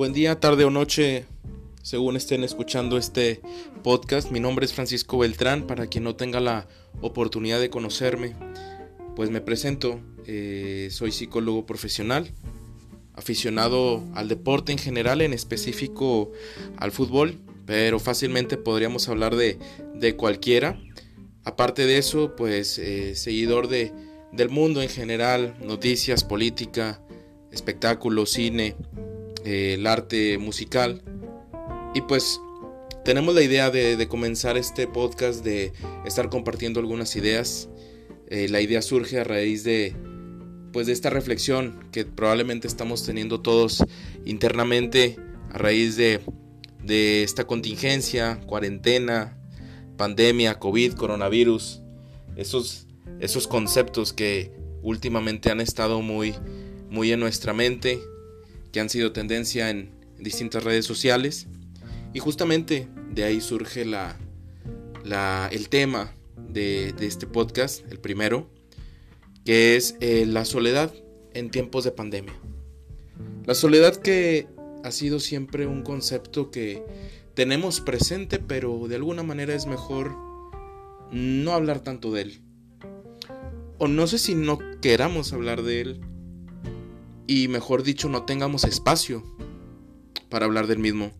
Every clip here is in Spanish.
Buen día, tarde o noche, según estén escuchando este podcast. Mi nombre es Francisco Beltrán, para quien no tenga la oportunidad de conocerme, pues me presento. Eh, soy psicólogo profesional, aficionado al deporte en general, en específico al fútbol, pero fácilmente podríamos hablar de, cualquiera. Aparte de eso, pues eh, seguidor de, del mundo en general, noticias, política, espectáculos, cine, eh, el arte musical. Y pues tenemos la idea de, comenzar este podcast, de estar compartiendo algunas ideas. Eh, la idea surge a raíz de, pues de esta reflexión que probablemente estamos teniendo todos internamente a raíz de, de esta contingencia, cuarentena, pandemia, COVID, coronavirus, esos, esos conceptos que últimamente han estado muy, muy en nuestra mente, que han sido tendencia en distintas redes sociales. Y justamente de ahí surge la, el tema de, este podcast, el primero, que es eh, la soledad en tiempos de pandemia. La soledad que ha sido siempre un concepto que tenemos presente, pero de alguna manera es mejor no hablar tanto de él. O no sé si no queramos hablar de él, y mejor dicho no tengamos espacio para hablar del mismo.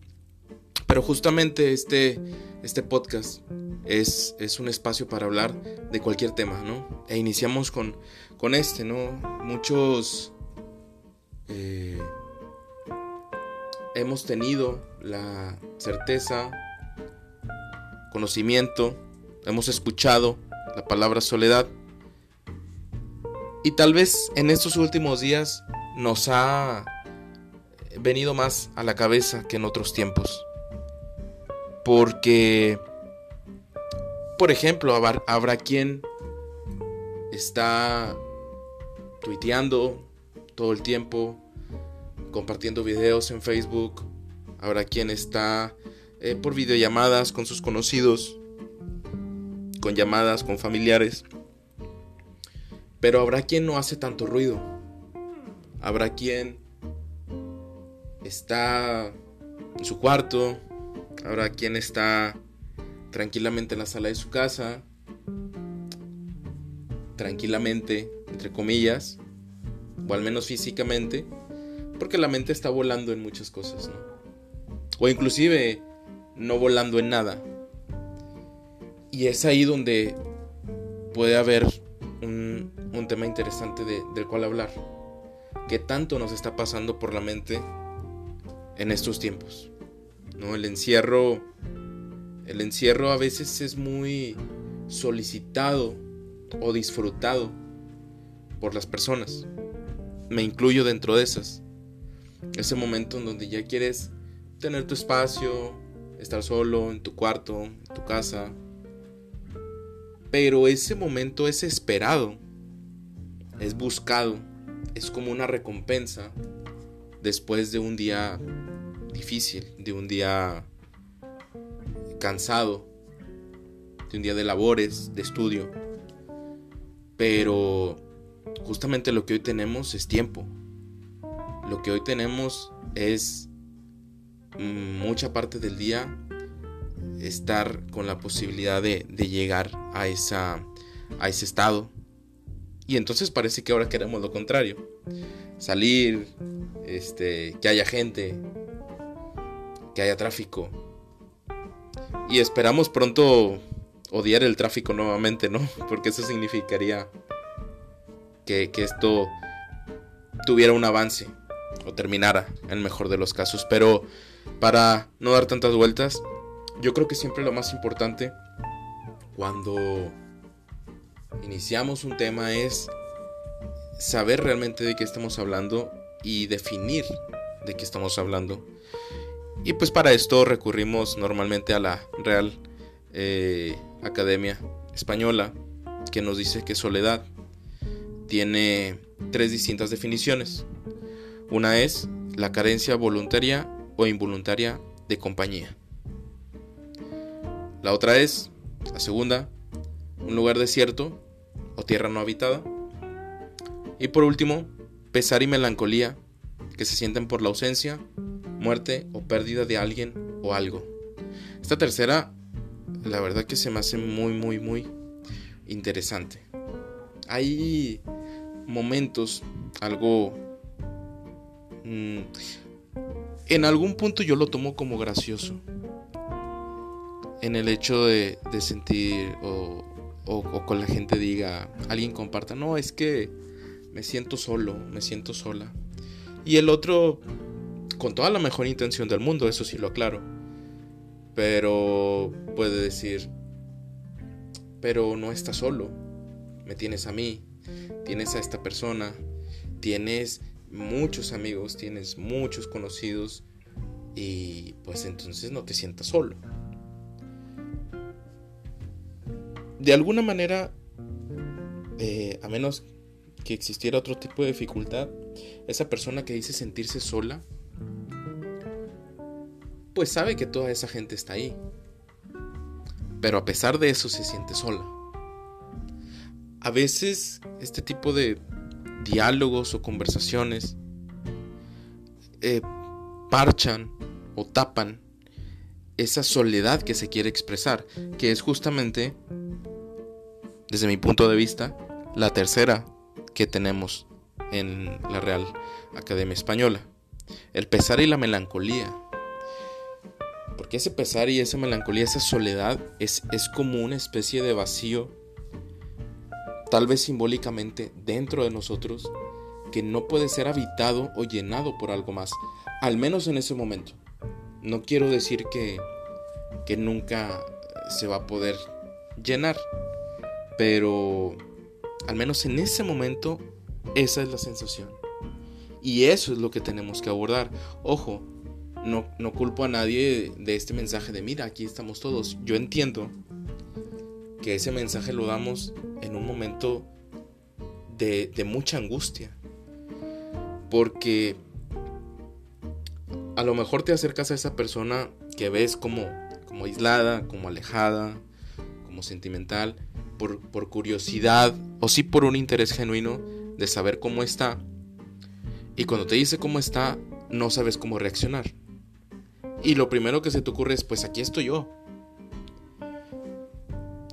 Pero justamente este, este podcast es, es un espacio para hablar de cualquier tema, ¿no? E iniciamos con, con este, ¿no? Muchos eh, hemos tenido la certeza, conocimiento, hemos escuchado la palabra soledad. Y tal vez en estos últimos días nos ha venido más a la cabeza que en otros tiempos. Porque, por ejemplo, habrá, quien está tuiteando todo el tiempo, compartiendo videos en Facebook, habrá quien está eh, por videollamadas con sus conocidos, con llamadas con familiares, pero habrá quien no hace tanto ruido Habrá quien está en su cuarto, habrá quien está tranquilamente en la sala de su casa, tranquilamente, entre comillas, o al menos físicamente, porque la mente está volando en muchas cosas, ¿no? O inclusive no volando en nada. Y es ahí donde puede haber un, tema interesante del cual hablar qué tanto nos está pasando por la mente en estos tiempos. ¿no? El encierro. El encierro a veces es muy solicitado o disfrutado por las personas. Me incluyo dentro de esas. Ese momento en donde ya quieres tener tu espacio, estar solo en tu cuarto, en tu casa. Pero ese momento es esperado, es buscado es como una recompensa después de un día difícil, de un día cansado, de un día de labores, de estudio. Pero justamente lo que hoy tenemos es tiempo. Lo que hoy tenemos es mucha parte del día estar con la posibilidad de, llegar a, esa, a ese estado y entonces parece que ahora queremos lo contrario. Salir, este, que haya gente, que haya tráfico. Y esperamos pronto odiar el tráfico nuevamente, ¿no? Porque eso significaría que, que esto tuviera un avance o terminara en el mejor de los casos. Pero para no dar tantas vueltas, yo creo que siempre lo más importante cuando iniciamos un tema es saber realmente de qué estamos hablando y definir de qué estamos hablando. Y pues para esto recurrimos normalmente a la Real eh, Academia Española, que nos dice que soledad tiene tres distintas definiciones. Una es la carencia voluntaria o involuntaria de compañía. La otra es, la segunda, un lugar desierto o tierra no habitada. Y por último, pesar y melancolía que se sienten por la ausencia muerte o pérdida de alguien o algo. Esta tercera, la verdad que se me hace muy, muy, muy interesante. Hay momentos, algo... Mm, en algún punto yo lo tomo como gracioso. En el hecho de, sentir o, o, con la gente diga, alguien comparta, no, es que me siento solo, me siento sola. Y el otro, con toda la mejor intención del mundo, eso sí lo aclaro. Pero puede decir, pero no estás solo, me tienes a mí, tienes a esta persona, tienes muchos amigos, tienes muchos conocidos y pues entonces no te sientas solo. De alguna manera, eh, a menos que existiera otro tipo de dificultad, esa persona que dice sentirse sola, pues sabe que toda esa gente está ahí. Pero a pesar de eso se siente sola. A veces este tipo de diálogos o conversaciones eh, parchan o tapan esa soledad que se quiere expresar, que es justamente, desde mi punto de vista, la tercera que tenemos en la Real Academia Española. El pesar y la melancolía. Porque ese pesar y esa melancolía, esa soledad, es, es como una especie de vacío, tal vez simbólicamente dentro de nosotros, que no puede ser habitado o llenado por algo más, al menos en ese momento. No quiero decir que, que nunca se va a poder llenar, pero al menos en ese momento, esa es la sensación. Y eso es lo que tenemos que abordar. Ojo, no, no culpo a nadie de este mensaje de mira, aquí estamos todos. Yo entiendo que ese mensaje lo damos en un momento de, de mucha angustia. Porque a lo mejor te acercas a esa persona que ves como, como aislada, como alejada, como sentimental, por, curiosidad o sí por un interés genuino de saber cómo está. Y cuando te dice cómo está, no sabes cómo reaccionar. Y lo primero que se te ocurre es, pues aquí estoy yo.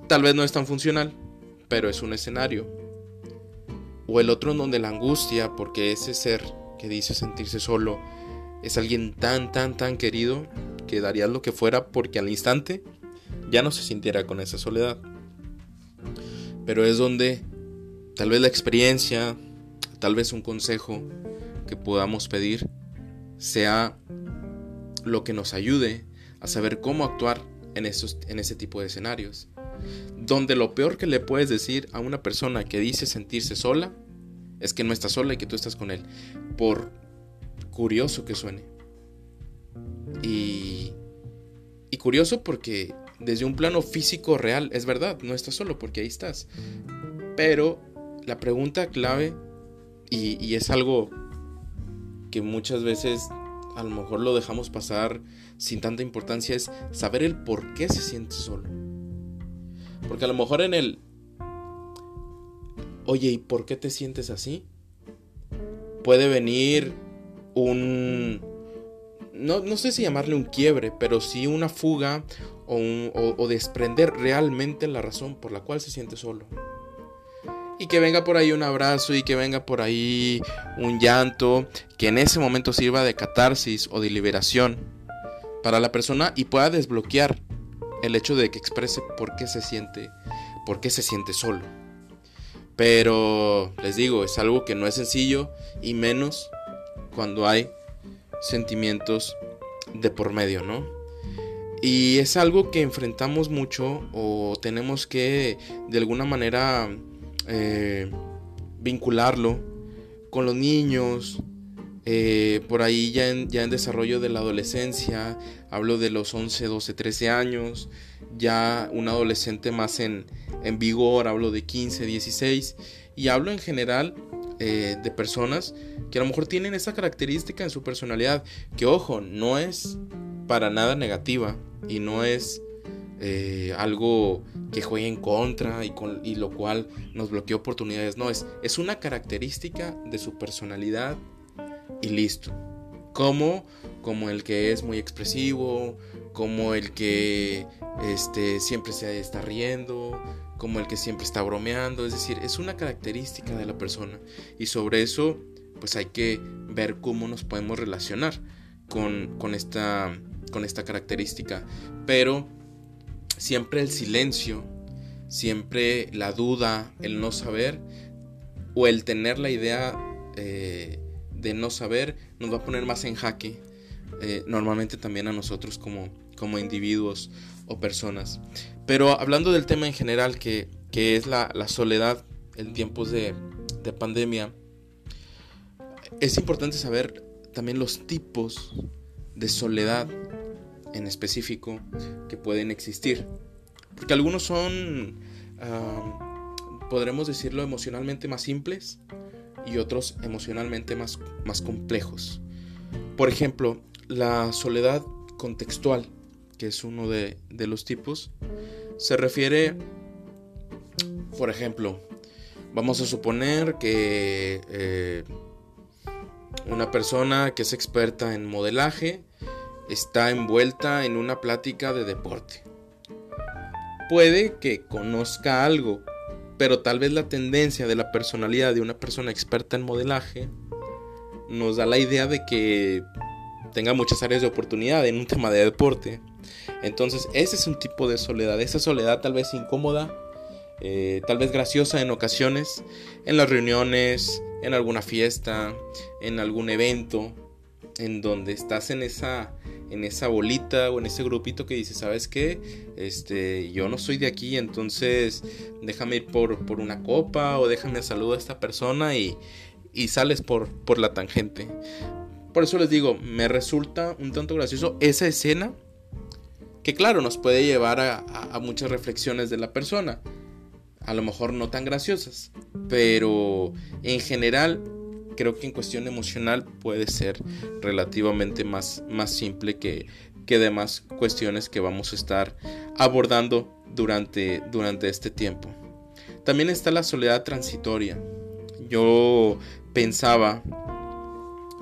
Tal vez no es tan funcional, pero es un escenario. O el otro en donde la angustia, porque ese ser que dice sentirse solo, es alguien tan, tan, tan querido, que daría lo que fuera porque al instante ya no se sintiera con esa soledad pero es donde tal vez la experiencia, tal vez un consejo que podamos pedir sea lo que nos ayude a saber cómo actuar en, esos, en ese tipo de escenarios. Donde lo peor que le puedes decir a una persona que dice sentirse sola es que no está sola y que tú estás con él. Por curioso que suene. Y, y curioso porque desde un plano físico real, es verdad, no estás solo porque ahí estás. Pero la pregunta clave, y, es algo que muchas veces a lo mejor lo dejamos pasar sin tanta importancia, es saber el por qué se siente solo. Porque a lo mejor en el, oye, ¿y por qué te sientes así? Puede venir un, no, no sé si llamarle un quiebre, pero sí una fuga o, desprender realmente la razón por la cual se siente solo. Y que venga por ahí un abrazo y que venga por ahí un llanto que en ese momento sirva de catarsis o de liberación para la persona y pueda desbloquear el hecho de que exprese por qué se siente, por qué se siente solo. Pero les digo, es algo que no es sencillo y menos cuando hay sentimientos de por medio, ¿no? Y es algo que enfrentamos mucho o tenemos que de alguna manera eh, vincularlo con los niños, eh, por ahí ya en, ya en desarrollo de la adolescencia, hablo de los 11, 12, 13 años, ya un adolescente más en, en vigor, hablo de 15, 16, y hablo en general eh, de personas que a lo mejor tienen esa característica en su personalidad, que ojo, no es para nada negativa y no es eh, algo que juegue en contra y, con, y lo cual nos bloquea oportunidades. No, es, es una característica de su personalidad y listo. ¿Cómo? Como el que es muy expresivo, como el que este, siempre se está riendo, como el que siempre está bromeando. Es decir, es una característica de la persona. Y sobre eso, pues hay que ver cómo nos podemos relacionar con, con, esta, con esta característica. Pero siempre el silencio, siempre la duda, el no saber o el tener la idea eh, de no saber nos va a poner más en jaque. Eh, normalmente también a nosotros como, como individuos o personas. Pero hablando del tema en general, que, es la, soledad en tiempos de, de pandemia, es importante saber también los tipos de soledad en específico que pueden existir. Porque algunos son, podremos decirlo, emocionalmente más simples y otros emocionalmente más, más complejos. Por ejemplo, la soledad contextual, que es uno de, los tipos, se refiere, por ejemplo, vamos a suponer que eh, una persona que es experta en modelaje está envuelta en una plática de deporte. Puede que conozca algo, pero tal vez la tendencia de la personalidad de una persona experta en modelaje nos da la idea de que tenga muchas áreas de oportunidad en un tema de deporte. Entonces ese es un tipo de soledad, esa soledad tal vez incómoda, eh, tal vez graciosa en ocasiones, en las reuniones, en alguna fiesta, en algún evento, en donde estás en esa en esa bolita o en ese grupito que dice, ¿sabes qué? Este, yo no soy de aquí, entonces déjame ir por, por una copa o déjame saludar a esta persona y, y sales por, por la tangente. Por eso les digo, me resulta un tanto gracioso esa escena que claro, nos puede llevar a, muchas reflexiones de la persona. A lo mejor no tan graciosas, pero en general creo que en cuestión emocional puede ser relativamente más, más simple que, que demás cuestiones que vamos a estar abordando durante, durante este tiempo. También está la soledad transitoria. Yo pensaba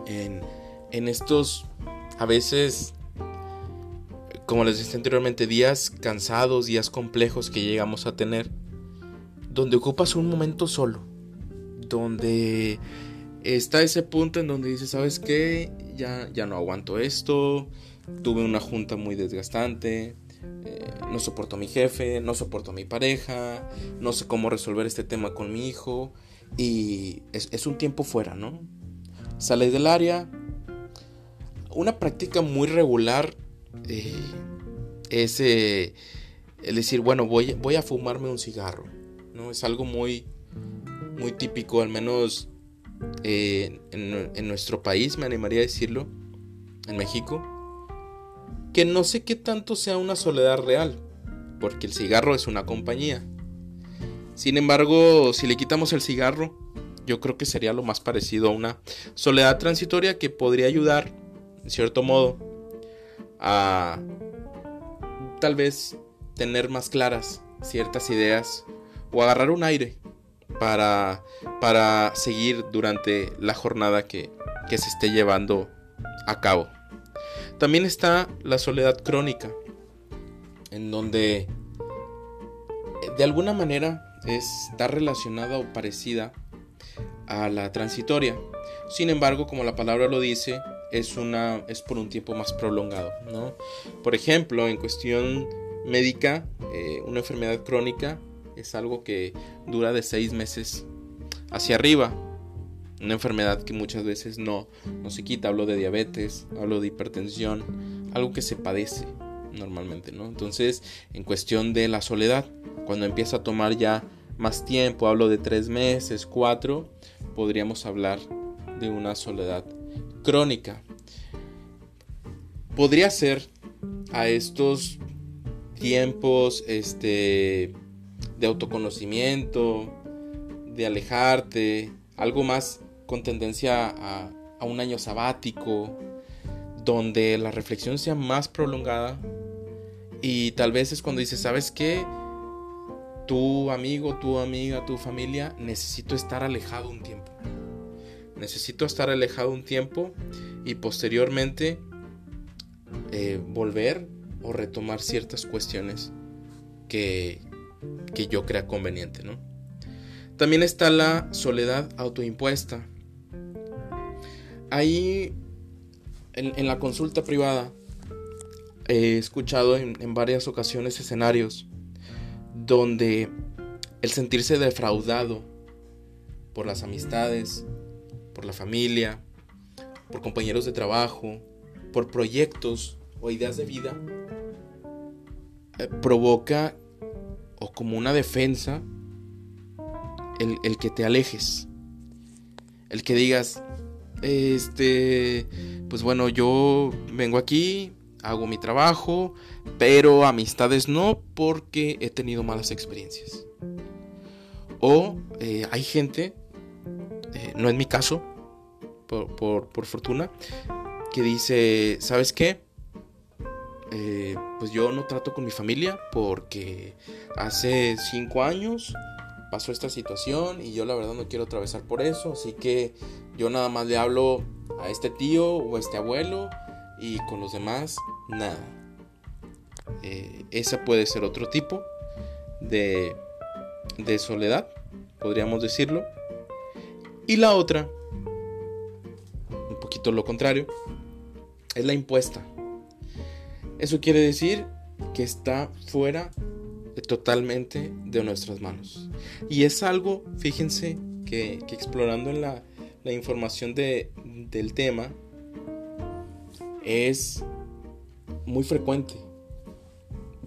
en, en estos, a veces, como les dije anteriormente, días cansados, días complejos que llegamos a tener, donde ocupas un momento solo, donde está ese punto en donde dices, ¿sabes qué? Ya, ya no aguanto esto, tuve una junta muy desgastante, eh, no soporto a mi jefe, no soporto a mi pareja, no sé cómo resolver este tema con mi hijo y es, un tiempo fuera, ¿no? Sales del área. Una práctica muy regular eh, es decir, bueno, voy, voy a fumarme un cigarro, ¿no? Es algo muy, muy típico, al menos eh, en, nuestro país, me animaría a decirlo, en México, que no sé qué tanto sea una soledad real, porque el cigarro es una compañía. Sin embargo, si le quitamos el cigarro, yo creo que sería lo más parecido a una soledad transitoria que podría ayudar, en cierto modo, a tal vez tener más claras ciertas ideas o agarrar un aire para, para seguir durante la jornada que, que se esté llevando a cabo. También está la soledad crónica, en donde de alguna manera está relacionada o parecida a la transitoria. Sin embargo, como la palabra lo dice, es una es por un tiempo más prolongado, ¿no? Por ejemplo, en cuestión médica, eh, una enfermedad crónica es algo que dura de seis meses hacia arriba. Una enfermedad que muchas veces no, no se quita. Hablo de diabetes, hablo de hipertensión, algo que se padece normalmente, ¿no? Entonces, en cuestión de la soledad, cuando empieza a tomar ya más tiempo, hablo de tres meses, cuatro, podríamos hablar de una soledad crónica. Podría ser a estos tiempos, este, de autoconocimiento, de alejarte, algo más con tendencia a, un año sabático, donde la reflexión sea más prolongada y tal vez es cuando dices, ¿sabes qué? Tu amigo, tu amiga, tu familia, necesito estar alejado un tiempo. Necesito estar alejado un tiempo y posteriormente eh, volver o retomar ciertas cuestiones que, que yo crea conveniente, ¿no? También está la soledad autoimpuesta. Ahí, en, la consulta privada, he escuchado en, en varias ocasiones escenarios donde el sentirse defraudado por las amistades, por la familia, por compañeros de trabajo, por proyectos o ideas de vida, eh, provoca o como una defensa el, que te alejes. El que digas, este, pues bueno, yo vengo aquí, hago mi trabajo, pero amistades no porque he tenido malas experiencias. O eh, hay gente, eh, no es mi caso, por, por, fortuna, que dice, ¿sabes qué? Eh, pues yo no trato con mi familia porque hace cinco años pasó esta situación y yo la verdad no quiero atravesar por eso, así que yo nada más le hablo a este tío o a este abuelo y con los demás nada. Eh, esa puede ser otro tipo de, de soledad, podríamos decirlo. Y la otra, un poquito lo contrario, es la impuesta. Eso quiere decir que está fuera totalmente de nuestras manos. Y es algo, fíjense, que, explorando en la, información de, del tema, es muy frecuente.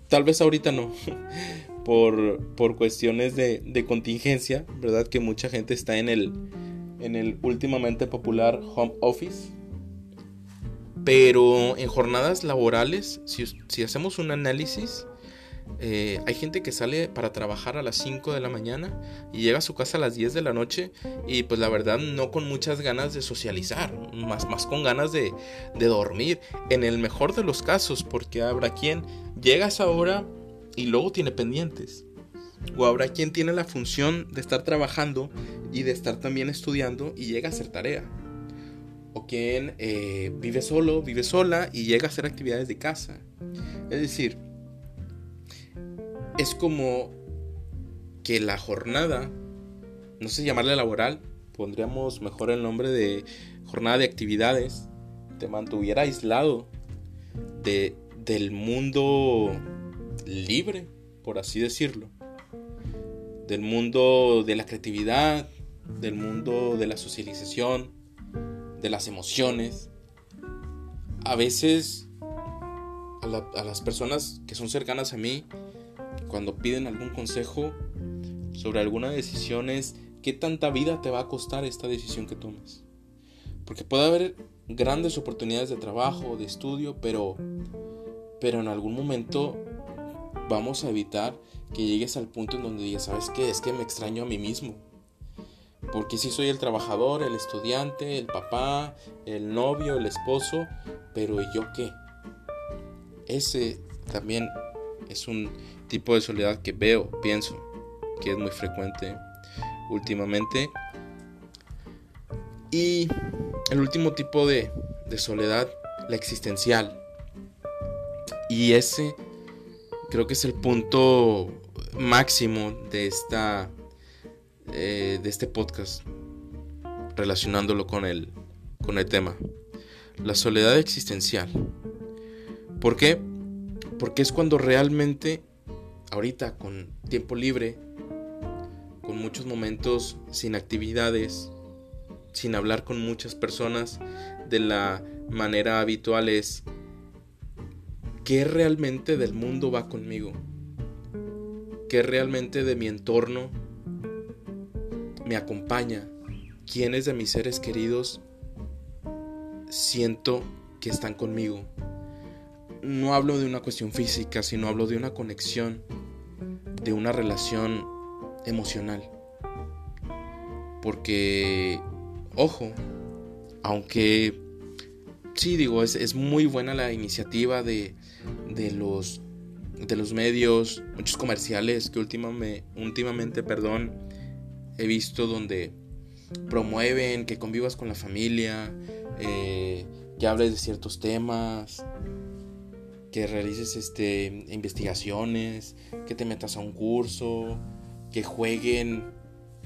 Tal vez ahorita no, por, por cuestiones de, de, contingencia, ¿verdad? Que mucha gente está en el, en el últimamente popular home office. Pero en jornadas laborales, si, hacemos un análisis, eh, hay gente que sale para trabajar a las 5 de la mañana y llega a su casa a las 10 de la noche y pues la verdad no con muchas ganas de socializar, más, más con ganas de, de dormir, en el mejor de los casos, porque habrá quien llega a esa hora y luego tiene pendientes. O habrá quien tiene la función de estar trabajando y de estar también estudiando y llega a hacer tarea. O quien eh, vive solo, vive sola y llega a hacer actividades de casa. Es decir, es como que la jornada, no sé llamarle laboral, pondríamos mejor el nombre de jornada de actividades, te mantuviera aislado de, del mundo libre, por así decirlo, del mundo de la creatividad, del mundo de la socialización, de las emociones. A veces a, las personas que son cercanas a mí, cuando piden algún consejo sobre alguna decisión es qué tanta vida te va a costar esta decisión que tomas. Porque puede haber grandes oportunidades de trabajo, de estudio, pero, pero en algún momento vamos a evitar que llegues al punto en donde digas, ¿sabes qué? Es que me extraño a mí mismo. Porque si soy el trabajador, el estudiante, el papá, el novio, el esposo, pero ¿y yo qué? Ese también es un tipo de soledad que veo, pienso, que es muy frecuente últimamente. Y el último tipo de, soledad, la existencial. Y ese creo que es el punto máximo de esta eh, de este podcast relacionándolo con el con el tema la soledad existencial ¿por qué? porque es cuando realmente ahorita con tiempo libre, con muchos momentos sin actividades, sin hablar con muchas personas de la manera habitual es qué realmente del mundo va conmigo, qué realmente de mi entorno me acompaña, quiénes de mis seres queridos siento que están conmigo. No hablo de una cuestión física, sino hablo de una conexión de una relación emocional. Porque, ojo, aunque sí digo, es, muy buena la iniciativa de, de, los, de los medios, muchos comerciales que últimamente, últimamente perdón, he visto donde promueven que convivas con la familia, eh, que hables de ciertos temas, que realices este, investigaciones, que te metas a un curso, que jueguen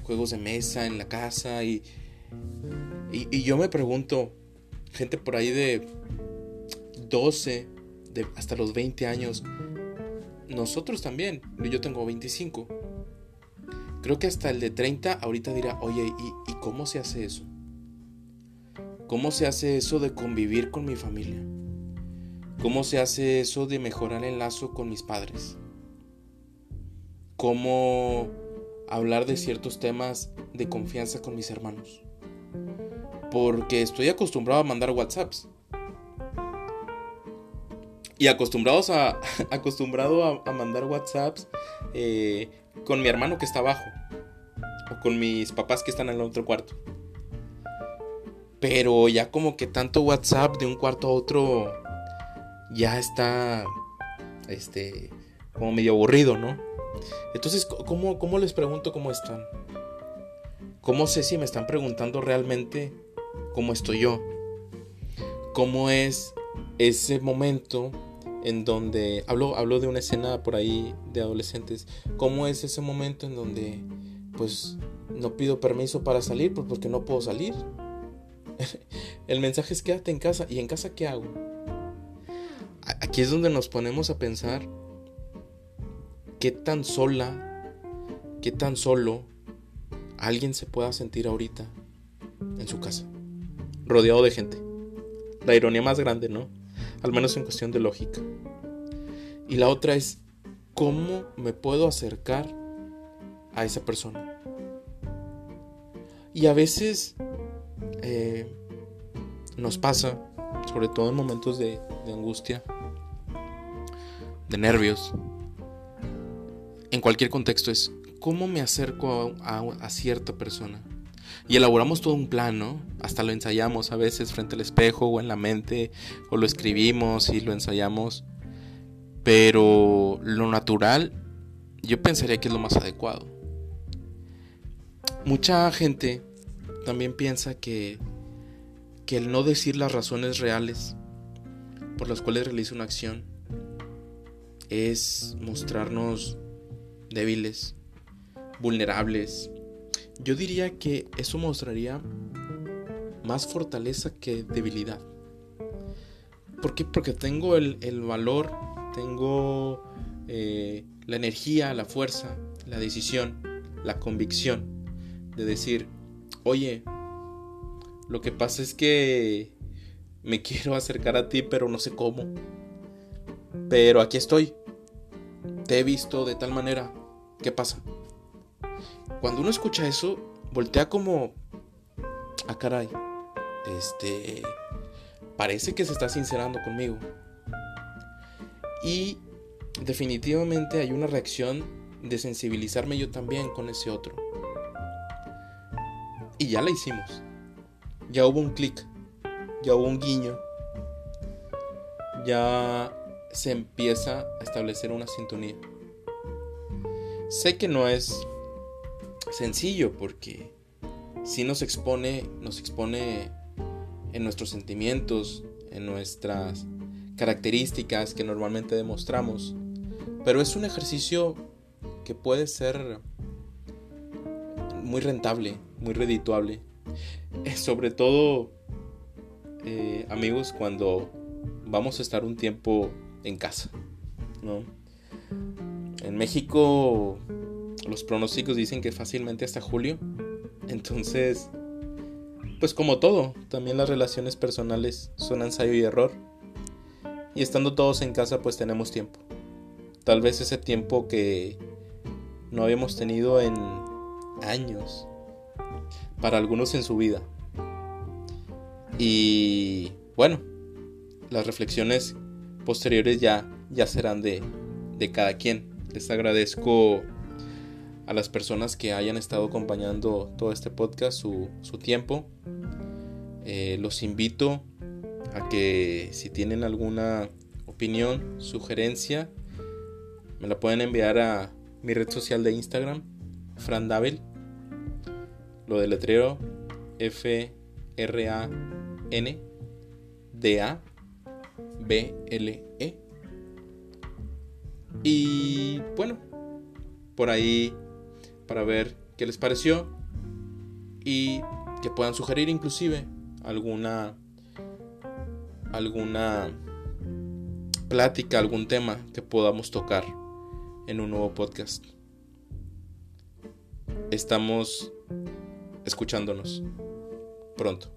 juegos de mesa en la casa y, y, yo me pregunto, gente por ahí de 12, hasta los 20 años, nosotros también, yo tengo 25, creo que hasta el de 30 ahorita dirá, oye, ¿y, ¿y cómo se hace eso? ¿Cómo se hace eso de convivir con mi familia? ¿Cómo se hace eso de mejorar el lazo con mis padres? ¿Cómo hablar de ciertos temas de confianza con mis hermanos? Porque estoy acostumbrado a mandar WhatsApps. Y acostumbrados a, acostumbrado a, mandar WhatsApps eh, con mi hermano que está abajo. O con mis papás que están en el otro cuarto. Pero ya como que tanto WhatsApp de un cuarto a otro ya está, este, como medio aburrido, ¿no? Entonces, ¿cómo, ¿cómo les pregunto cómo están? ¿Cómo sé si me están preguntando realmente cómo estoy yo? ¿Cómo es ese momento en donde hablo de una escena por ahí de adolescentes? ¿Cómo es ese momento en donde pues no pido permiso para salir pues porque no puedo salir? El mensaje es quédate en casa. ¿Y en casa qué hago? aquí es donde nos ponemos a pensar qué tan sola, qué tan solo alguien se pueda sentir ahorita en su casa, rodeado de gente. La ironía más grande, ¿no? Al menos en cuestión de lógica. Y la otra es, ¿cómo me puedo acercar a esa persona? Y a veces eh, nos pasa, sobre todo en momentos de angustia, de nervios, en cualquier contexto es cómo me acerco a, cierta persona. Y elaboramos todo un plan, ¿no? Hasta lo ensayamos a veces frente al espejo o en la mente, o lo escribimos y lo ensayamos. Pero lo natural, yo pensaría que es lo más adecuado. Mucha gente también piensa que, que el no decir las razones reales por las cuales realiza una acción es mostrarnos débiles, vulnerables. Yo diría que eso mostraría más fortaleza que debilidad. ¿Por qué? Porque tengo el, valor, tengo eh, la energía, la fuerza, la decisión, la convicción de decir, oye, lo que pasa es que me quiero acercar a ti, pero no sé cómo. Pero aquí estoy. Te he visto de tal manera. ¿Qué pasa? Cuando uno escucha eso, voltea como... Ah, caray. Este... Parece que se está sincerando conmigo. Y definitivamente hay una reacción de sensibilizarme yo también con ese otro. Y ya la hicimos. Ya hubo un clic. Ya hubo un guiño. Ya se empieza a establecer una sintonía. Sé que no es sencillo porque si nos expone, nos expone en nuestros sentimientos, en nuestras características que normalmente demostramos, pero es un ejercicio que puede ser muy rentable, muy redituable, sobre todo eh, amigos cuando vamos a estar un tiempo en casa, ¿no? En México los pronósticos dicen que fácilmente hasta julio. Entonces, pues como todo, también las relaciones personales son ensayo y error. Y estando todos en casa, pues tenemos tiempo. Tal vez ese tiempo que no habíamos tenido en años. Para algunos en su vida. Y bueno, las reflexiones posteriores ya, ya serán de, de cada quien. Les agradezco a las personas que hayan estado acompañando todo este podcast su, su tiempo. Eh, los invito a que si tienen alguna opinión, sugerencia, me la pueden enviar a mi red social de Instagram, Fran Lo del letrero F R A N D-A-B-L-E. Y bueno, por ahí para ver qué les pareció y que puedan sugerir inclusive alguna alguna plática, algún tema que podamos tocar en un nuevo podcast. Estamos escuchándonos pronto.